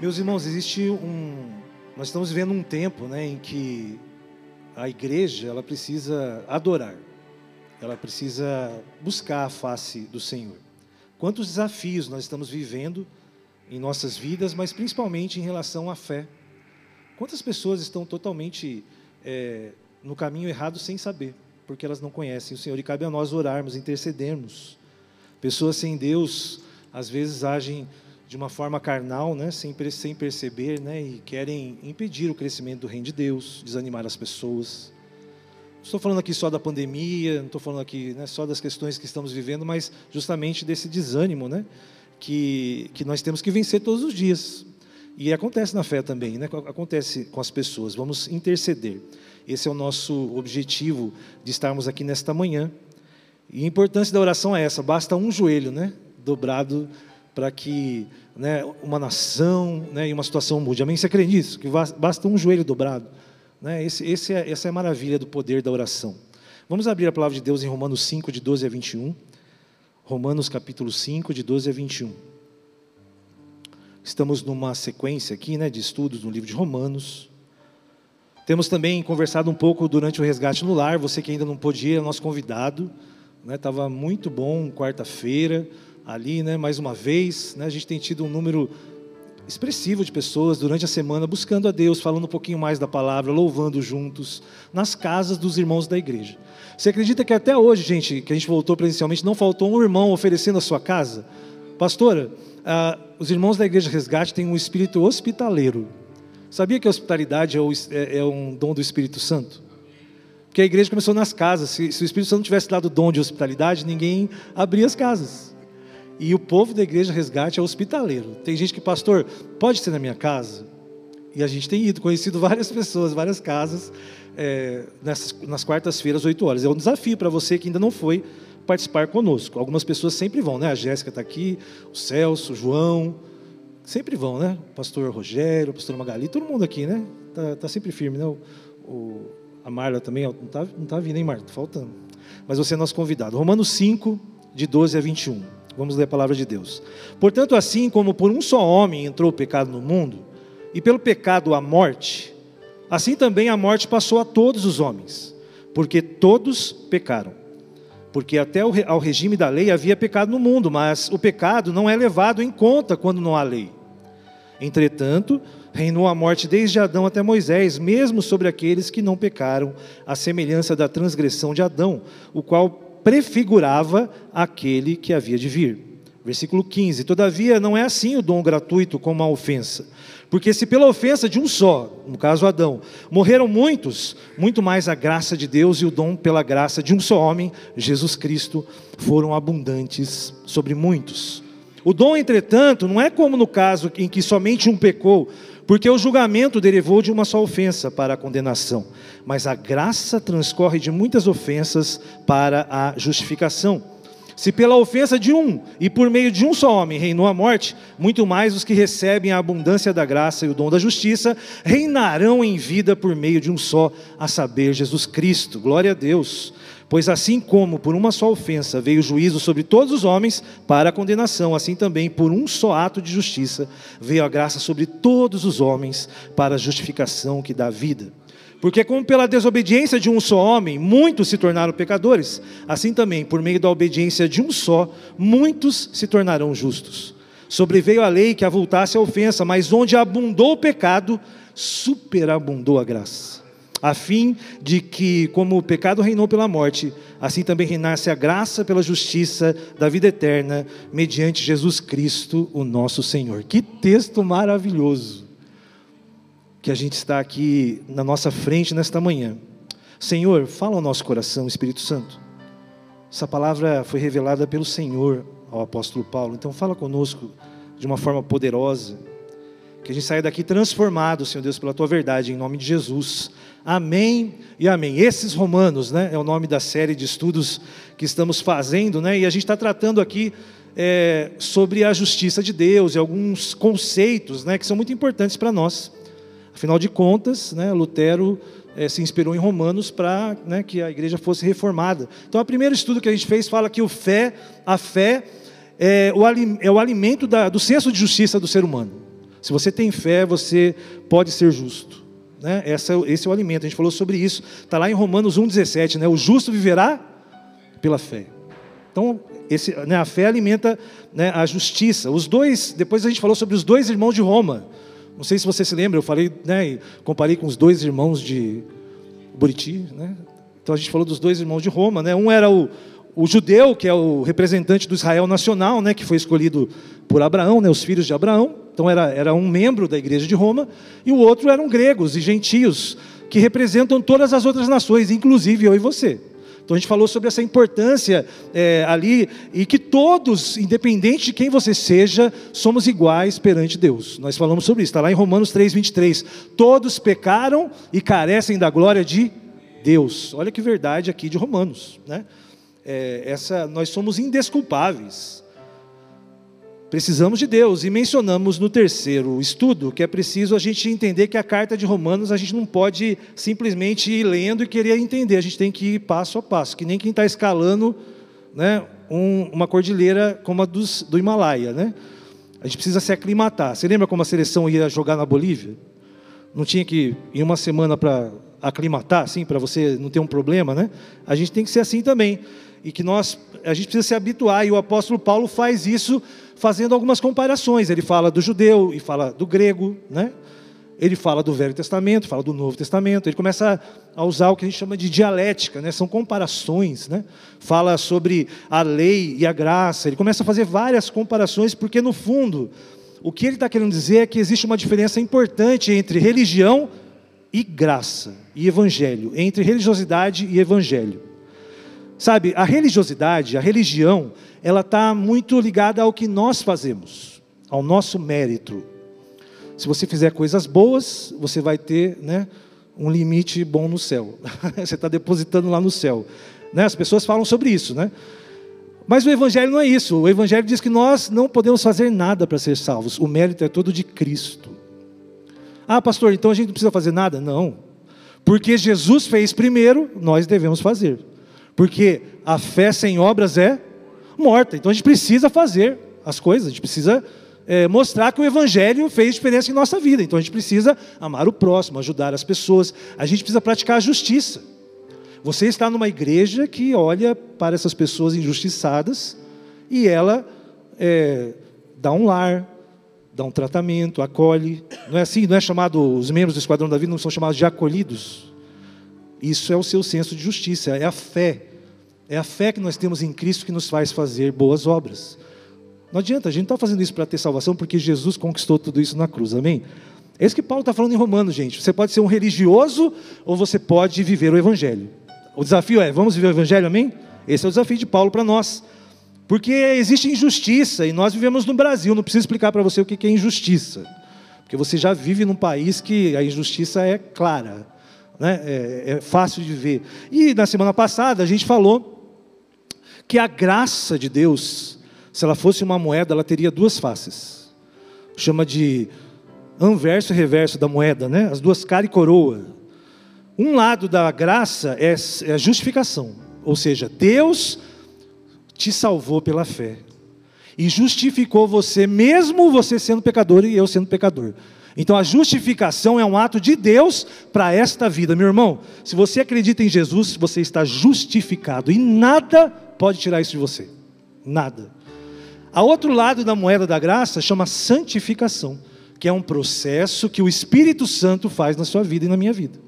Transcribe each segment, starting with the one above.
Meus irmãos, existe um. Nós estamos vivendo um tempo né, em que a igreja ela precisa adorar, ela precisa buscar a face do Senhor. Quantos desafios nós estamos vivendo em nossas vidas, mas principalmente em relação à fé. Quantas pessoas estão totalmente é, no caminho errado sem saber, porque elas não conhecem o Senhor, e cabe a nós orarmos, intercedermos. Pessoas sem Deus, às vezes, agem de uma forma carnal, né, sem, sem perceber, né, e querem impedir o crescimento do reino de Deus, desanimar as pessoas. Não estou falando aqui só da pandemia, não estou falando aqui né, só das questões que estamos vivendo, mas justamente desse desânimo, né, que, que nós temos que vencer todos os dias. E acontece na fé também, né, acontece com as pessoas. Vamos interceder. Esse é o nosso objetivo de estarmos aqui nesta manhã. E a importância da oração é essa: basta um joelho, né, dobrado para que né, uma nação né, e uma situação mude. Amém? Você acredita nisso? Que basta um joelho dobrado. Né? Esse, esse é, essa é a maravilha do poder da oração. Vamos abrir a palavra de Deus em Romanos 5, de 12 a 21. Romanos capítulo 5, de 12 a 21. Estamos numa sequência aqui né, de estudos no livro de Romanos. Temos também conversado um pouco durante o resgate no lar. Você que ainda não podia, ir, é nosso convidado. Estava né, muito bom quarta-feira ali, né, mais uma vez. Né, a gente tem tido um número expressivo de pessoas durante a semana buscando a Deus, falando um pouquinho mais da palavra, louvando juntos, nas casas dos irmãos da igreja. Você acredita que até hoje, gente, que a gente voltou presencialmente, não faltou um irmão oferecendo a sua casa? Pastora, ah, os irmãos da igreja Resgate têm um espírito hospitaleiro. Sabia que a hospitalidade é, é, é um dom do Espírito Santo? Porque a igreja começou nas casas. Se, se o Espírito Santo tivesse dado o dom de hospitalidade, ninguém abria as casas. E o povo da igreja resgate é hospitaleiro. Tem gente que, pastor, pode ser na minha casa? E a gente tem ido, conhecido várias pessoas, várias casas, é, nessas, nas quartas-feiras, 8 horas. É um desafio para você que ainda não foi participar conosco. Algumas pessoas sempre vão, né? A Jéssica está aqui, o Celso, o João, sempre vão, né? O pastor Rogério, o pastor Magali, todo mundo aqui, né? Tá, tá sempre firme, né? O, o, a Marla também, não está não tá vindo, hein? Tá faltando. Mas você é nosso convidado. Romanos 5, de 12 a 21. Vamos ler a palavra de Deus. Portanto, assim como por um só homem entrou o pecado no mundo, e pelo pecado a morte, assim também a morte passou a todos os homens, porque todos pecaram. Porque até ao regime da lei havia pecado no mundo, mas o pecado não é levado em conta quando não há lei. Entretanto, reinou a morte desde Adão até Moisés, mesmo sobre aqueles que não pecaram, à semelhança da transgressão de Adão, o qual prefigurava aquele que havia de vir. Versículo 15: Todavia não é assim o dom gratuito como a ofensa. Porque se pela ofensa de um só, no caso Adão, morreram muitos, muito mais a graça de Deus e o dom pela graça de um só homem, Jesus Cristo, foram abundantes sobre muitos. O dom, entretanto, não é como no caso em que somente um pecou, porque o julgamento derivou de uma só ofensa para a condenação, mas a graça transcorre de muitas ofensas para a justificação. Se pela ofensa de um e por meio de um só homem reinou a morte, muito mais os que recebem a abundância da graça e o dom da justiça reinarão em vida por meio de um só, a saber, Jesus Cristo. Glória a Deus. Pois assim como por uma só ofensa veio o juízo sobre todos os homens para a condenação, assim também por um só ato de justiça veio a graça sobre todos os homens para a justificação que dá vida. Porque como pela desobediência de um só homem muitos se tornaram pecadores, assim também por meio da obediência de um só muitos se tornarão justos. Sobreveio a lei que avultasse a ofensa, mas onde abundou o pecado, superabundou a graça a fim de que, como o pecado reinou pela morte, assim também reinasse a graça pela justiça da vida eterna, mediante Jesus Cristo, o nosso Senhor. Que texto maravilhoso que a gente está aqui na nossa frente nesta manhã. Senhor, fala ao nosso coração, Espírito Santo. Essa palavra foi revelada pelo Senhor ao apóstolo Paulo, então fala conosco de uma forma poderosa. Que a gente saia daqui transformado, Senhor Deus, pela tua verdade, em nome de Jesus. Amém e amém. Esses Romanos, né, é o nome da série de estudos que estamos fazendo, né, e a gente está tratando aqui é, sobre a justiça de Deus e alguns conceitos, né, que são muito importantes para nós. Afinal de contas, né, Lutero é, se inspirou em Romanos para né, que a igreja fosse reformada. Então, o primeiro estudo que a gente fez fala que o fé, a fé é o, é o alimento da, do senso de justiça do ser humano. Se você tem fé, você pode ser justo. Né? Essa, esse é o alimento, a gente falou sobre isso. Está lá em Romanos 1,17, né? o justo viverá pela fé. Então, esse, né, a fé alimenta né, a justiça. Os dois, depois a gente falou sobre os dois irmãos de Roma. Não sei se você se lembra, eu falei, né, comparei com os dois irmãos de Buriti, né? Então a gente falou dos dois irmãos de Roma, né? Um era o, o judeu, que é o representante do Israel nacional, né, que foi escolhido por Abraão, né, os filhos de Abraão. Então era, era um membro da igreja de Roma, e o outro eram gregos e gentios, que representam todas as outras nações, inclusive eu e você. Então a gente falou sobre essa importância é, ali, e que todos, independente de quem você seja, somos iguais perante Deus. Nós falamos sobre isso, está lá em Romanos 3, 23. Todos pecaram e carecem da glória de Deus. Olha que verdade aqui de Romanos, né? é, essa, nós somos indesculpáveis. Precisamos de Deus. E mencionamos no terceiro estudo que é preciso a gente entender que a carta de Romanos a gente não pode simplesmente ir lendo e querer entender. A gente tem que ir passo a passo, que nem quem está escalando né, um, uma cordilheira como a dos, do Himalaia. Né? A gente precisa se aclimatar. Você lembra como a seleção ia jogar na Bolívia? Não tinha que ir uma semana para aclimatar, assim, para você não ter um problema, né? A gente tem que ser assim também e que nós a gente precisa se habituar e o apóstolo Paulo faz isso fazendo algumas comparações. Ele fala do judeu e fala do grego, né? Ele fala do Velho Testamento, fala do Novo Testamento. Ele começa a usar o que a gente chama de dialética, né? São comparações, né? Fala sobre a lei e a graça. Ele começa a fazer várias comparações porque no fundo o que ele está querendo dizer é que existe uma diferença importante entre religião e graça e evangelho, entre religiosidade e evangelho. Sabe, a religiosidade, a religião, ela está muito ligada ao que nós fazemos, ao nosso mérito. Se você fizer coisas boas, você vai ter né, um limite bom no céu. você está depositando lá no céu. Né? As pessoas falam sobre isso, né? Mas o Evangelho não é isso. O Evangelho diz que nós não podemos fazer nada para ser salvos. O mérito é todo de Cristo. Ah, pastor, então a gente não precisa fazer nada? Não. Porque Jesus fez primeiro, nós devemos fazer. Porque a fé sem obras é morta. Então a gente precisa fazer as coisas, a gente precisa é, mostrar que o Evangelho fez diferença em nossa vida. Então a gente precisa amar o próximo, ajudar as pessoas, a gente precisa praticar a justiça. Você está numa igreja que olha para essas pessoas injustiçadas e ela é, dá um lar, dá um tratamento, acolhe. Não é assim? Não é chamado, os membros do Esquadrão da Vida não são chamados de acolhidos? Isso é o seu senso de justiça, é a fé é a fé que nós temos em Cristo que nos faz fazer boas obras. Não adianta, a gente não está fazendo isso para ter salvação, porque Jesus conquistou tudo isso na cruz, amém? É isso que Paulo está falando em Romanos, gente. Você pode ser um religioso ou você pode viver o Evangelho. O desafio é: vamos viver o Evangelho, amém? Esse é o desafio de Paulo para nós. Porque existe injustiça e nós vivemos no Brasil. Não preciso explicar para você o que é injustiça. Porque você já vive num país que a injustiça é clara, né? é, é fácil de ver. E na semana passada a gente falou que a graça de Deus, se ela fosse uma moeda, ela teria duas faces. Chama de anverso e reverso da moeda, né? As duas cara e coroa. Um lado da graça é, é a justificação, ou seja, Deus te salvou pela fé e justificou você, mesmo você sendo pecador e eu sendo pecador. Então a justificação é um ato de Deus para esta vida, meu irmão. Se você acredita em Jesus, você está justificado e nada pode tirar isso de você. Nada. A outro lado da moeda da graça chama santificação, que é um processo que o Espírito Santo faz na sua vida e na minha vida.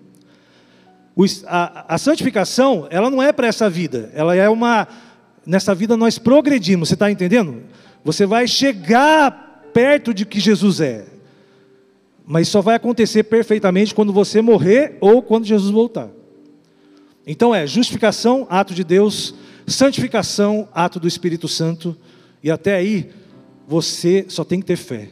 A, a santificação, ela não é para essa vida, ela é uma. Nessa vida nós progredimos, você está entendendo? Você vai chegar perto de que Jesus é, mas só vai acontecer perfeitamente quando você morrer ou quando Jesus voltar. Então é justificação, ato de Deus, santificação, ato do Espírito Santo, e até aí você só tem que ter fé.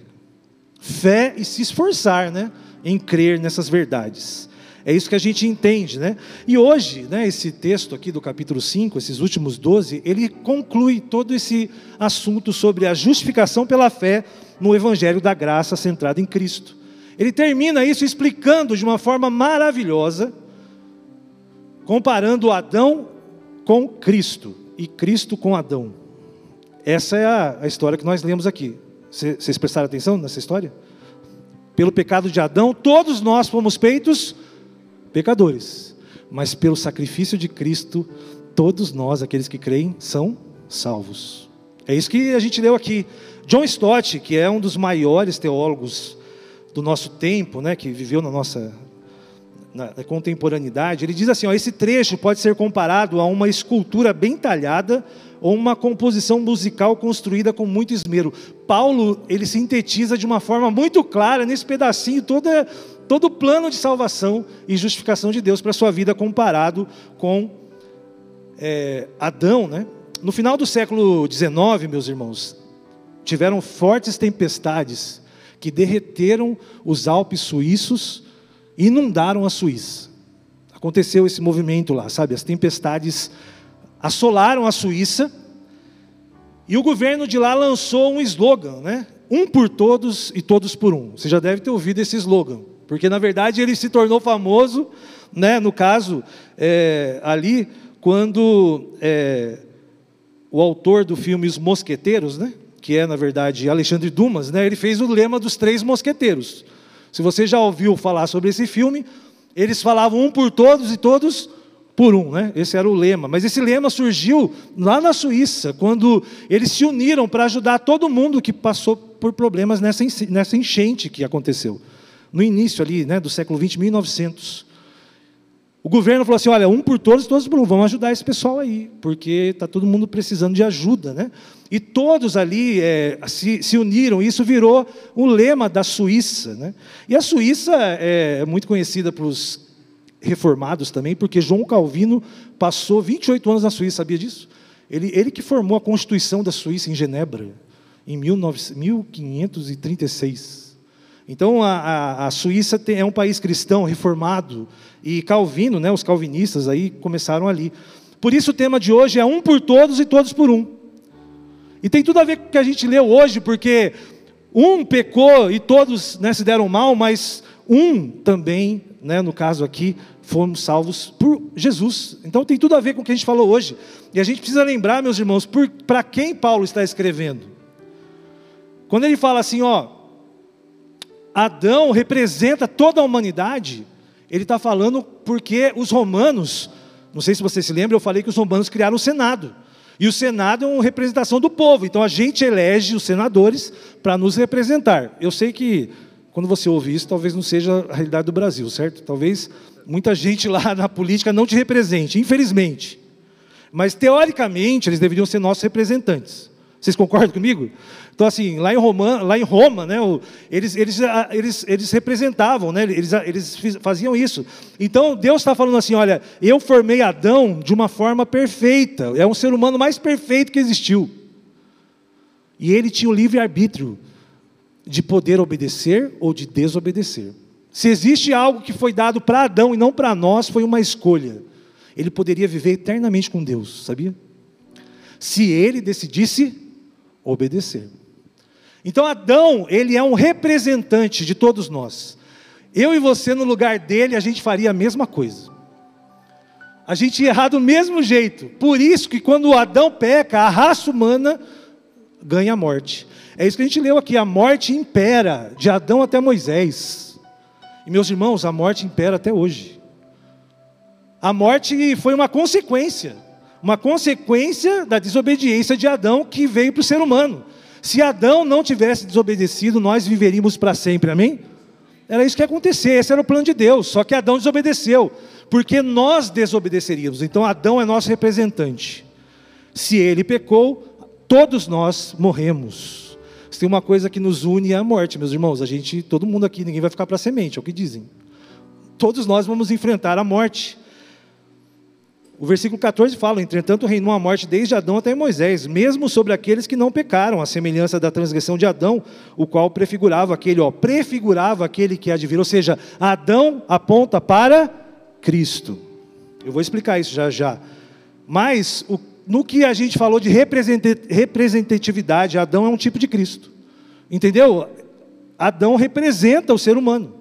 Fé e se esforçar, né, em crer nessas verdades. É isso que a gente entende, né? E hoje, né, esse texto aqui do capítulo 5, esses últimos 12, ele conclui todo esse assunto sobre a justificação pela fé no evangelho da graça centrado em Cristo. Ele termina isso explicando de uma forma maravilhosa, comparando Adão com Cristo e Cristo com Adão. Essa é a, a história que nós lemos aqui. Vocês prestaram atenção nessa história? Pelo pecado de Adão, todos nós fomos feitos pecadores. Mas pelo sacrifício de Cristo, todos nós, aqueles que creem, são salvos. É isso que a gente leu aqui. John Stott, que é um dos maiores teólogos do nosso tempo, né, que viveu na nossa na contemporaneidade, ele diz assim: ó, esse trecho pode ser comparado a uma escultura bem talhada ou uma composição musical construída com muito esmero. Paulo ele sintetiza de uma forma muito clara nesse pedacinho toda, todo o plano de salvação e justificação de Deus para a sua vida comparado com é, Adão, né? No final do século XIX, meus irmãos, tiveram fortes tempestades que derreteram os Alpes suíços e inundaram a Suíça. Aconteceu esse movimento lá, sabe? As tempestades assolaram a Suíça e o governo de lá lançou um slogan, né? Um por todos e todos por um. Você já deve ter ouvido esse slogan, porque na verdade ele se tornou famoso, né? No caso é, ali quando é, o autor do filme Os Mosqueteiros, né? Que é na verdade Alexandre Dumas, né? Ele fez o lema dos três mosqueteiros. Se você já ouviu falar sobre esse filme, eles falavam um por todos e todos por um, né? Esse era o lema. Mas esse lema surgiu lá na Suíça, quando eles se uniram para ajudar todo mundo que passou por problemas nessa, nessa enchente que aconteceu. No início ali, né, do século 20, 1900. O governo falou assim: olha, um por todos, todos por um, vamos ajudar esse pessoal aí, porque está todo mundo precisando de ajuda, né? E todos ali é, se, se, uniram, e isso virou o lema da Suíça. Né? E a Suíça é, é muito conhecida pelos reformados também, porque João Calvino passou 28 anos na Suíça, sabia disso? Ele, ele que formou a Constituição da Suíça em Genebra, em 19, 1536. Então, a, a, a Suíça tem, é um país cristão, reformado, e Calvino, né, os calvinistas aí começaram ali. Por isso o tema de hoje é um por todos e todos por um. E tem tudo a ver com o que a gente leu hoje, porque um pecou e todos né, se deram mal, mas um também, né, no caso aqui, fomos salvos por Jesus. Então tem tudo a ver com o que a gente falou hoje. E a gente precisa lembrar, meus irmãos, para quem Paulo está escrevendo. Quando ele fala assim, ó, Adão representa toda a humanidade, ele está falando porque os romanos, não sei se você se lembra, eu falei que os romanos criaram o Senado. E o Senado é uma representação do povo, então a gente elege os senadores para nos representar. Eu sei que quando você ouve isso, talvez não seja a realidade do Brasil, certo? Talvez muita gente lá na política não te represente, infelizmente. Mas teoricamente eles deveriam ser nossos representantes. Vocês concordam comigo? Então, assim, lá em Roma, lá em Roma né, eles, eles, ah, eles, eles representavam, né, eles, ah, eles faziam isso. Então, Deus está falando assim: olha, eu formei Adão de uma forma perfeita, é um ser humano mais perfeito que existiu. E ele tinha o livre-arbítrio de poder obedecer ou de desobedecer. Se existe algo que foi dado para Adão e não para nós, foi uma escolha. Ele poderia viver eternamente com Deus, sabia? Se ele decidisse obedecer. Então Adão, ele é um representante de todos nós. Eu e você, no lugar dele, a gente faria a mesma coisa. A gente ia errar do mesmo jeito. Por isso que quando Adão peca, a raça humana ganha a morte. É isso que a gente leu aqui, a morte impera, de Adão até Moisés. E meus irmãos, a morte impera até hoje. A morte foi uma consequência, uma consequência da desobediência de Adão que veio para o ser humano. Se Adão não tivesse desobedecido, nós viveríamos para sempre, amém? Era isso que ia acontecer, esse era o plano de Deus, só que Adão desobedeceu, porque nós desobedeceríamos, então Adão é nosso representante. Se ele pecou, todos nós morremos. Se tem uma coisa que nos une é a morte, meus irmãos, a gente, todo mundo aqui, ninguém vai ficar para semente, é o que dizem. Todos nós vamos enfrentar a morte. O versículo 14 fala: Entretanto, reinou a morte desde Adão até Moisés, mesmo sobre aqueles que não pecaram, a semelhança da transgressão de Adão, o qual prefigurava aquele, ó, prefigurava aquele que há de vir. Ou seja, Adão aponta para Cristo. Eu vou explicar isso já já. Mas, o, no que a gente falou de representatividade, Adão é um tipo de Cristo. Entendeu? Adão representa o ser humano.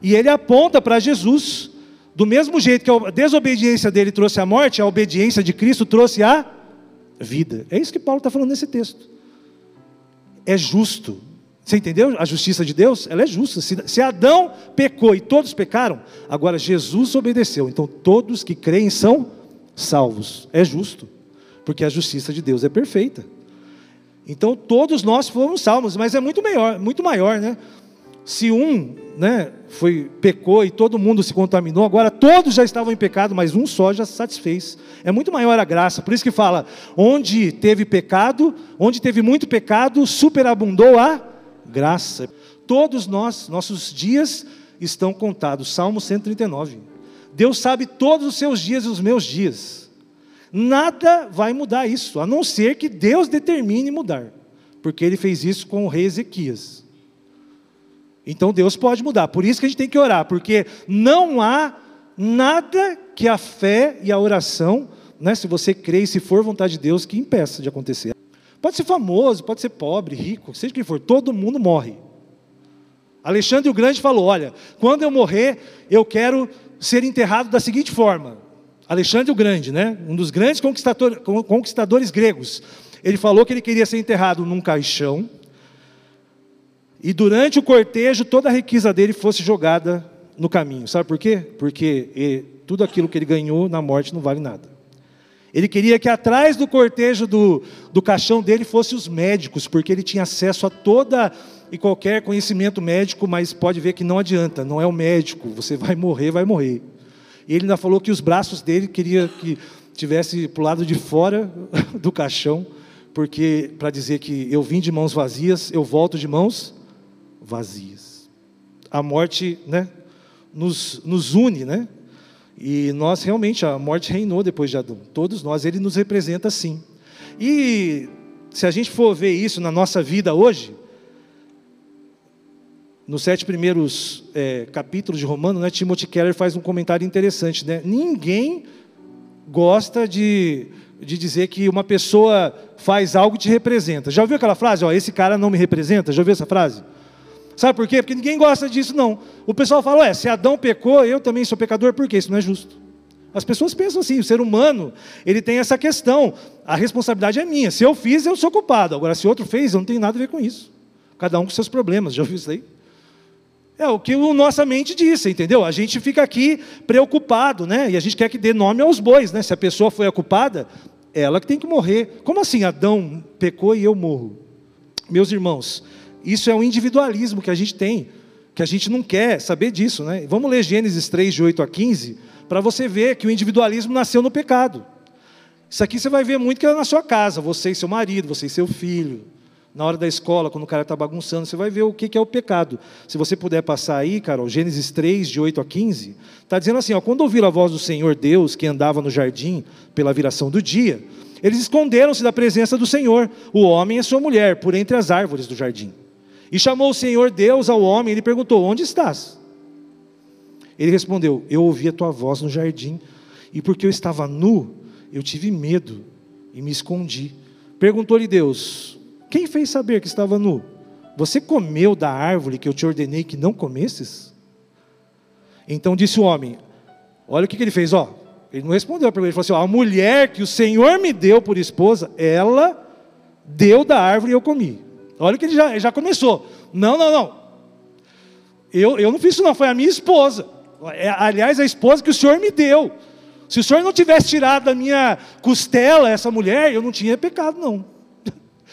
E ele aponta para Jesus. Do mesmo jeito que a desobediência dele trouxe a morte, a obediência de Cristo trouxe a vida. É isso que Paulo está falando nesse texto. É justo. Você entendeu? A justiça de Deus, ela é justa. Se, Adão pecou e todos pecaram, agora Jesus obedeceu. Então todos que creem são salvos. É justo, porque a justiça de Deus é perfeita. Então todos nós fomos salvos, mas é muito maior, muito maior, né? Se um, né, foi pecou e todo mundo se contaminou, agora todos já estavam em pecado, mas um só já se satisfez. É muito maior a graça. Por isso que fala: onde teve pecado, onde teve muito pecado, superabundou a graça. Todos nós, nossos dias estão contados. Salmo 139. Deus sabe todos os seus dias e os meus dias. Nada vai mudar isso, a não ser que Deus determine mudar. Porque ele fez isso com o rei Ezequias. Então Deus pode mudar. Por isso que a gente tem que orar, porque não há nada que a fé e a oração, né, se você crê e se for vontade de Deus, que impeça de acontecer. Pode ser famoso, pode ser pobre, rico, seja quem for, todo mundo morre. Alexandre o Grande falou: Olha, quando eu morrer, eu quero ser enterrado da seguinte forma. Alexandre o Grande, né? um dos grandes conquistador, conquistadores gregos, ele falou que ele queria ser enterrado num caixão, e durante o cortejo toda a riqueza dele fosse jogada no caminho. Sabe por quê? Porque tudo aquilo que ele ganhou na morte não vale nada. Ele queria que atrás do cortejo do, do caixão dele fossem os médicos, porque ele tinha acesso a toda e qualquer conhecimento médico, mas pode ver que não adianta, não é o médico, você vai morrer, vai morrer. E ele ainda falou que os braços dele queria que tivesse para lado de fora do caixão, porque para dizer que eu vim de mãos vazias, eu volto de mãos vazias. A morte, né, nos, nos une, né? E nós realmente, a morte reinou depois de Adão. Todos nós, ele nos representa assim. E se a gente for ver isso na nossa vida hoje, nos sete primeiros é, capítulos de Romano, né, Timothy Keller faz um comentário interessante. Né? Ninguém gosta de, de dizer que uma pessoa faz algo e te representa. Já ouviu aquela frase? Ó, esse cara não me representa? Já ouviu essa frase? Sabe por quê? Porque ninguém gosta disso, não. O pessoal fala, ué, se Adão pecou, eu também sou pecador, por quê? Isso não é justo. As pessoas pensam assim, o ser humano, ele tem essa questão, a responsabilidade é minha, se eu fiz, eu sou culpado, agora se outro fez, eu não tenho nada a ver com isso. Cada um com seus problemas, já ouviu isso aí? É o que a nossa mente disse, entendeu? A gente fica aqui preocupado, né? E a gente quer que dê nome aos bois, né? Se a pessoa foi a culpada, ela que tem que morrer. Como assim Adão pecou e eu morro? Meus irmãos, isso é um individualismo que a gente tem, que a gente não quer saber disso. Né? Vamos ler Gênesis 3, de 8 a 15, para você ver que o individualismo nasceu no pecado. Isso aqui você vai ver muito que é na sua casa, você e seu marido, você e seu filho. Na hora da escola, quando o cara está bagunçando, você vai ver o que é o pecado. Se você puder passar aí, Carol, Gênesis 3, de 8 a 15, está dizendo assim: ó, quando ouviram a voz do Senhor Deus que andava no jardim pela viração do dia, eles esconderam-se da presença do Senhor, o homem e sua mulher, por entre as árvores do jardim. E chamou o Senhor Deus ao homem e lhe perguntou: Onde estás? Ele respondeu: Eu ouvi a tua voz no jardim, e porque eu estava nu, eu tive medo e me escondi. Perguntou-lhe Deus: Quem fez saber que estava nu? Você comeu da árvore que eu te ordenei que não comesses? Então disse o homem: Olha o que, que ele fez, ó. Ele não respondeu a pergunta, ele falou assim: ó, A mulher que o Senhor me deu por esposa, ela deu da árvore e eu comi. Olha que ele já, já começou. Não, não, não. Eu, eu não fiz isso, não. Foi a minha esposa. É, aliás, a esposa que o Senhor me deu. Se o Senhor não tivesse tirado da minha costela essa mulher, eu não tinha pecado, não.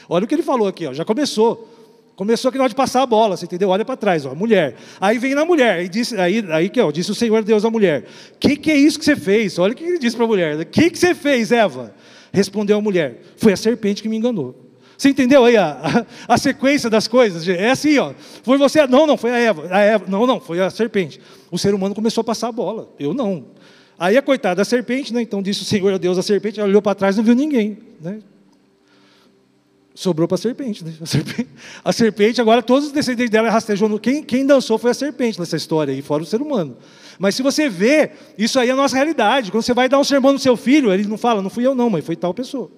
Olha o que ele falou aqui, ó, já começou. Começou aqui na hora de passar a bola, você entendeu? Olha para trás, ó, mulher. Aí vem na mulher, aí, disse, aí, aí que, ó, disse o Senhor Deus à mulher: que, que é isso que você fez? Olha o que ele disse para a mulher: O que, que você fez, Eva? Respondeu a mulher: Foi a serpente que me enganou. Você entendeu aí a, a, a, sequência das coisas? É assim, ó. Foi você. Não, não, foi a Eva. a Eva. Não, não, foi a serpente. O ser humano começou a passar a bola. Eu não. Aí a coitada da serpente, né? Então disse o Senhor a Deus a serpente, ela olhou para trás e não viu ninguém. Né? Sobrou para a serpente, né? A serpente, a serpente, agora todos os descendentes dela rastejou. Quem, quem dançou foi a serpente nessa história aí, fora o ser humano. Mas se você vê, isso aí é a nossa realidade. Quando você vai dar um sermão no seu filho, ele não fala, não fui eu não, mãe, foi tal pessoa.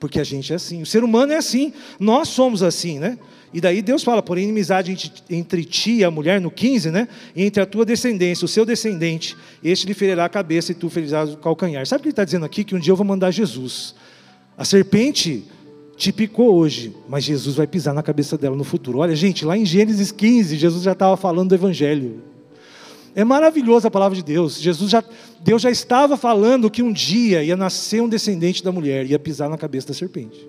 Porque a gente é assim, o ser humano é assim, nós somos assim, né? E daí Deus fala, por inimizade entre ti e a mulher, no 15, né? E entre a tua descendência, o seu descendente, este lhe ferirá a cabeça e tu ferirás o calcanhar. Sabe o que ele está dizendo aqui? Que um dia eu vou mandar Jesus. A serpente te picou hoje, mas Jesus vai pisar na cabeça dela no futuro. Olha, gente, lá em Gênesis 15, Jesus já estava falando do Evangelho. É maravilhosa a palavra de Deus. Jesus já, Deus já estava falando que um dia ia nascer um descendente da mulher, ia pisar na cabeça da serpente.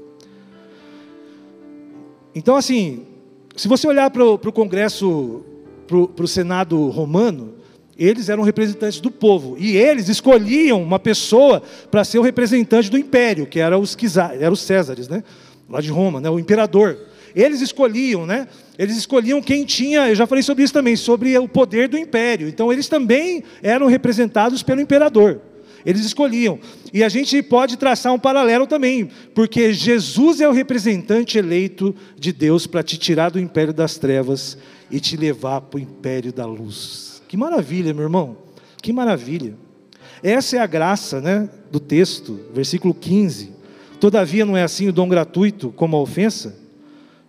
Então, assim, se você olhar para o Congresso, para o Senado romano, eles eram representantes do povo e eles escolhiam uma pessoa para ser o representante do império, que era os, eram os Césares, né? lá de Roma, né? o imperador. Eles escolhiam, né? Eles escolhiam quem tinha, eu já falei sobre isso também, sobre o poder do império. Então eles também eram representados pelo imperador. Eles escolhiam. E a gente pode traçar um paralelo também, porque Jesus é o representante eleito de Deus para te tirar do império das trevas e te levar para o império da luz. Que maravilha, meu irmão. Que maravilha. Essa é a graça, né, do texto, versículo 15. Todavia não é assim o dom gratuito como a ofensa?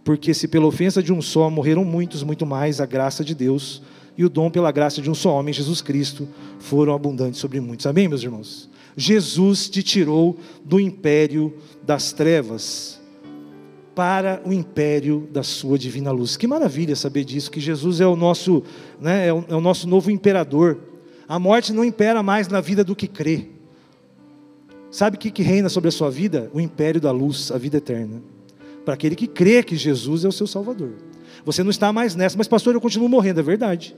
Porque se pela ofensa de um só morreram muitos, muito mais a graça de Deus e o dom pela graça de um só homem, Jesus Cristo, foram abundantes sobre muitos. Amém, meus irmãos? Jesus te tirou do império das trevas para o império da sua divina luz. Que maravilha saber disso, que Jesus é o nosso, né, é o, é o nosso novo imperador. A morte não impera mais na vida do que crê. Sabe o que, que reina sobre a sua vida? O império da luz, a vida eterna. Para aquele que crê que Jesus é o seu Salvador. Você não está mais nessa, mas pastor, eu continuo morrendo, é verdade.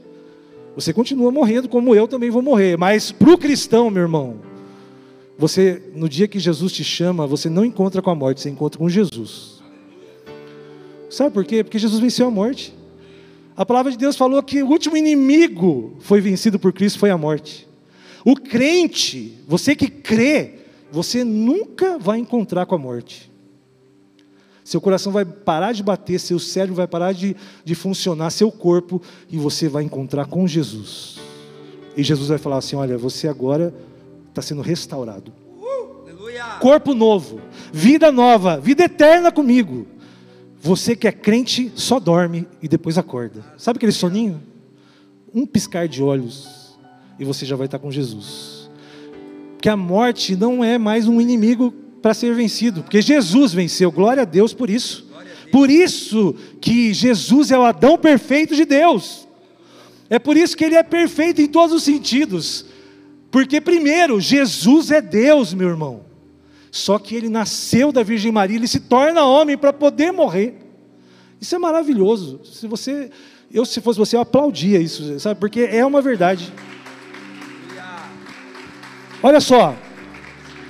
Você continua morrendo, como eu também vou morrer. Mas para o cristão, meu irmão, você, no dia que Jesus te chama, você não encontra com a morte, você encontra com Jesus. Sabe por quê? Porque Jesus venceu a morte. A palavra de Deus falou que o último inimigo foi vencido por Cristo foi a morte. O crente, você que crê, você nunca vai encontrar com a morte. Seu coração vai parar de bater, seu cérebro vai parar de, de funcionar, seu corpo, e você vai encontrar com Jesus. E Jesus vai falar assim: Olha, você agora está sendo restaurado. Uh, corpo novo, vida nova, vida eterna comigo. Você que é crente só dorme e depois acorda. Sabe aquele soninho? Um piscar de olhos e você já vai estar com Jesus. Que a morte não é mais um inimigo para ser vencido, porque Jesus venceu. Glória a Deus por isso. Por isso que Jesus é o Adão perfeito de Deus. É por isso que ele é perfeito em todos os sentidos. Porque, primeiro, Jesus é Deus, meu irmão. Só que ele nasceu da Virgem Maria, ele se torna homem para poder morrer. Isso é maravilhoso. Se você, eu se fosse você, eu aplaudia isso, sabe? Porque é uma verdade. Olha só,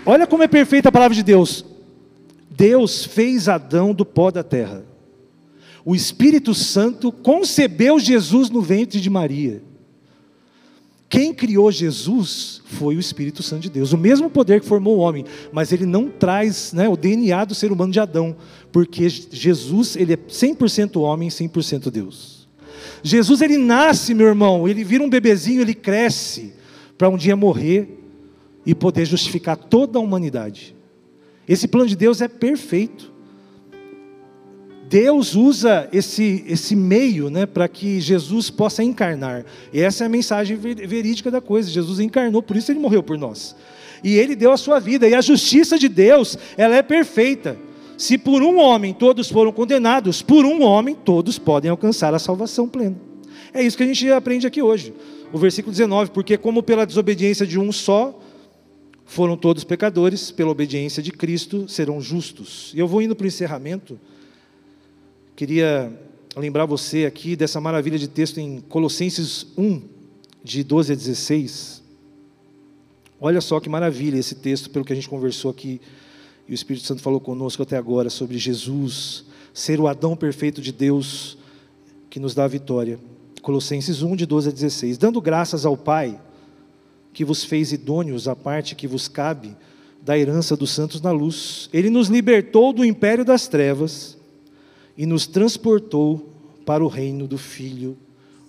Olha como é perfeita a palavra de Deus. Deus fez Adão do pó da terra. O Espírito Santo concebeu Jesus no ventre de Maria. Quem criou Jesus foi o Espírito Santo de Deus, o mesmo poder que formou o homem, mas ele não traz né, o DNA do ser humano de Adão, porque Jesus ele é 100% homem, 100% Deus. Jesus ele nasce, meu irmão, ele vira um bebezinho, ele cresce para um dia morrer e poder justificar toda a humanidade. Esse plano de Deus é perfeito. Deus usa esse, esse meio né, para que Jesus possa encarnar. E essa é a mensagem verídica da coisa. Jesus encarnou, por isso ele morreu por nós. E ele deu a sua vida. E a justiça de Deus, ela é perfeita. Se por um homem todos foram condenados, por um homem todos podem alcançar a salvação plena. É isso que a gente aprende aqui hoje. O versículo 19, porque como pela desobediência de um só, foram todos pecadores, pela obediência de Cristo serão justos. E eu vou indo para o encerramento. Queria lembrar você aqui dessa maravilha de texto em Colossenses 1, de 12 a 16. Olha só que maravilha esse texto, pelo que a gente conversou aqui, e o Espírito Santo falou conosco até agora sobre Jesus, ser o Adão perfeito de Deus que nos dá a vitória. Colossenses 1, de 12 a 16. Dando graças ao Pai que vos fez idôneos à parte que vos cabe da herança dos santos na luz. Ele nos libertou do império das trevas e nos transportou para o reino do Filho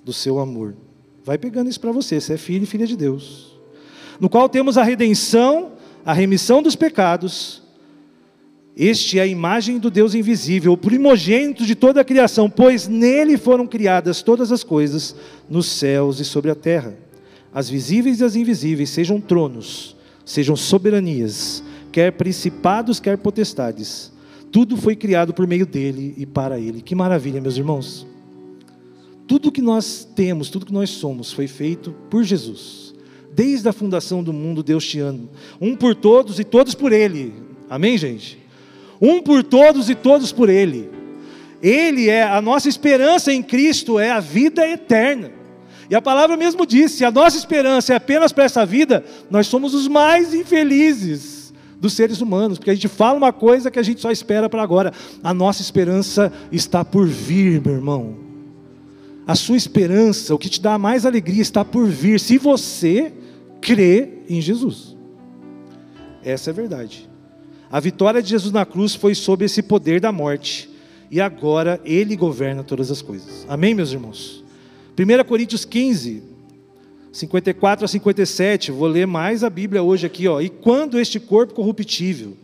do seu amor. Vai pegando isso para você, você é filho e filha de Deus. No qual temos a redenção, a remissão dos pecados. Este é a imagem do Deus invisível, o primogênito de toda a criação, pois nele foram criadas todas as coisas, nos céus e sobre a terra as visíveis e as invisíveis, sejam tronos, sejam soberanias, quer principados, quer potestades. tudo foi criado por meio dele e para ele. Que maravilha, meus irmãos. Tudo que nós temos, tudo que nós somos, foi feito por Jesus. Desde a fundação do mundo, Deus te ama. Um por todos e todos por Ele. Amém, gente? Um por todos e todos por Ele. Ele é a nossa esperança em Cristo, é a vida eterna. E a palavra mesmo disse: se a nossa esperança é apenas para essa vida, nós somos os mais infelizes dos seres humanos, porque a gente fala uma coisa que a gente só espera para agora. A nossa esperança está por vir, meu irmão. A sua esperança, o que te dá mais alegria, está por vir, se você crê em Jesus. Essa é a verdade. A vitória de Jesus na cruz foi sob esse poder da morte, e agora Ele governa todas as coisas. Amém, meus irmãos? 1 Coríntios 15, 54 a 57, vou ler mais a Bíblia hoje aqui, ó. E quando este corpo corruptível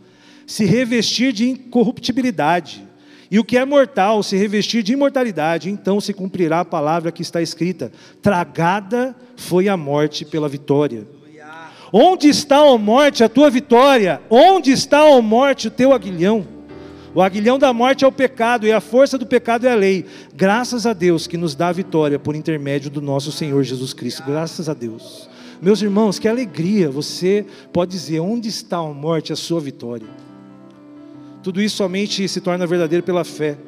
se revestir de incorruptibilidade, e o que é mortal se revestir de imortalidade, então se cumprirá a palavra que está escrita: tragada foi a morte pela vitória. Onde está, a morte, a tua vitória? Onde está, a morte, o teu aguilhão? O aguilhão da morte é o pecado, e a força do pecado é a lei. Graças a Deus que nos dá a vitória por intermédio do nosso Senhor Jesus Cristo. Graças a Deus. Meus irmãos, que alegria você pode dizer: onde está a morte, a sua vitória? Tudo isso somente se torna verdadeiro pela fé.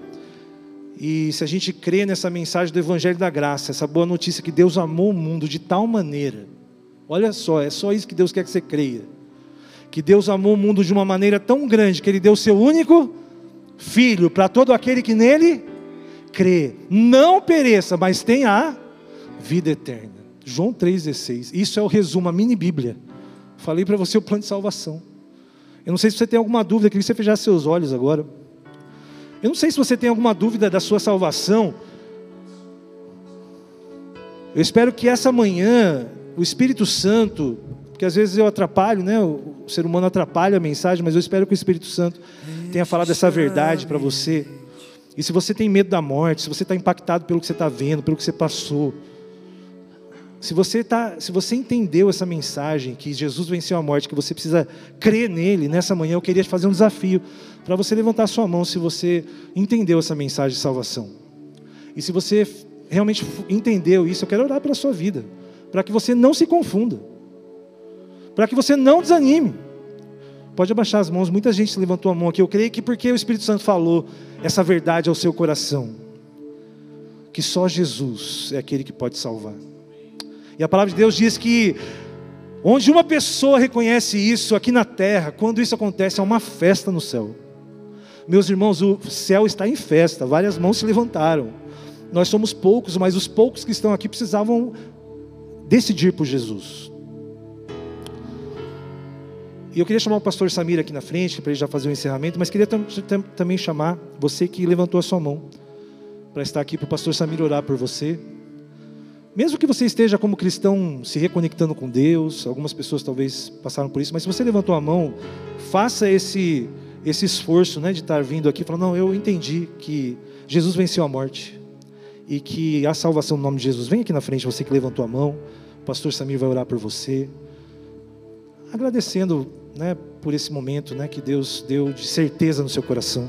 E se a gente crê nessa mensagem do Evangelho da Graça, essa boa notícia que Deus amou o mundo de tal maneira, olha só, é só isso que Deus quer que você creia. Que Deus amou o mundo de uma maneira tão grande que Ele deu o seu único Filho para todo aquele que nele crê. Não pereça, mas tenha vida eterna. João 3,16. Isso é o resumo, a mini Bíblia. Falei para você o plano de salvação. Eu não sei se você tem alguma dúvida, queria que você fechasse seus olhos agora. Eu não sei se você tem alguma dúvida da sua salvação. Eu espero que essa manhã o Espírito Santo, porque às vezes eu atrapalho, né? O ser humano atrapalha a mensagem, mas eu espero que o Espírito Santo tenha falado essa verdade para você. E se você tem medo da morte, se você está impactado pelo que você está vendo, pelo que você passou, se você, tá, se você entendeu essa mensagem, que Jesus venceu a morte, que você precisa crer nele, nessa manhã eu queria te fazer um desafio para você levantar sua mão se você entendeu essa mensagem de salvação. E se você realmente entendeu isso, eu quero orar pela sua vida, para que você não se confunda, para que você não desanime. Pode abaixar as mãos, muita gente levantou a mão aqui. Eu creio que porque o Espírito Santo falou essa verdade ao seu coração, que só Jesus é aquele que pode salvar. E a palavra de Deus diz que onde uma pessoa reconhece isso aqui na terra, quando isso acontece, é uma festa no céu. Meus irmãos, o céu está em festa, várias mãos se levantaram. Nós somos poucos, mas os poucos que estão aqui precisavam decidir por Jesus. E eu queria chamar o pastor Samir aqui na frente, para ele já fazer o encerramento, mas queria tam também chamar você que levantou a sua mão, para estar aqui para o pastor Samir orar por você. Mesmo que você esteja como cristão se reconectando com Deus, algumas pessoas talvez passaram por isso, mas se você levantou a mão, faça esse esse esforço, né, de estar vindo aqui, falando, não, eu entendi que Jesus venceu a morte e que a salvação no nome de Jesus. Vem aqui na frente, você que levantou a mão. O pastor Samir vai orar por você, agradecendo, né, por esse momento, né, que Deus deu de certeza no seu coração.